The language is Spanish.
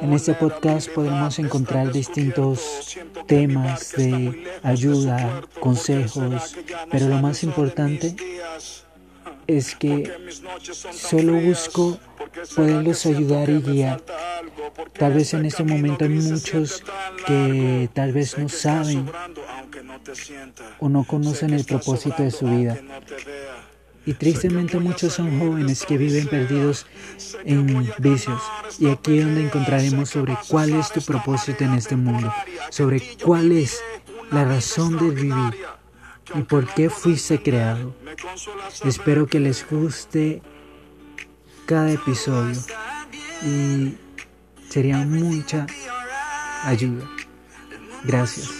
En este podcast podremos encontrar distintos temas de ayuda, consejos, pero lo más importante es que solo busco poderlos ayudar y guiar. Tal vez en este momento hay muchos que tal vez no saben o no conocen el propósito de su vida. Y tristemente muchos son jóvenes que viven perdidos en vicios. Y aquí es donde encontraremos sobre cuál es tu propósito en este mundo, sobre cuál es la razón de vivir y por qué fuiste creado. Espero que les guste cada episodio y sería mucha ayuda. Gracias.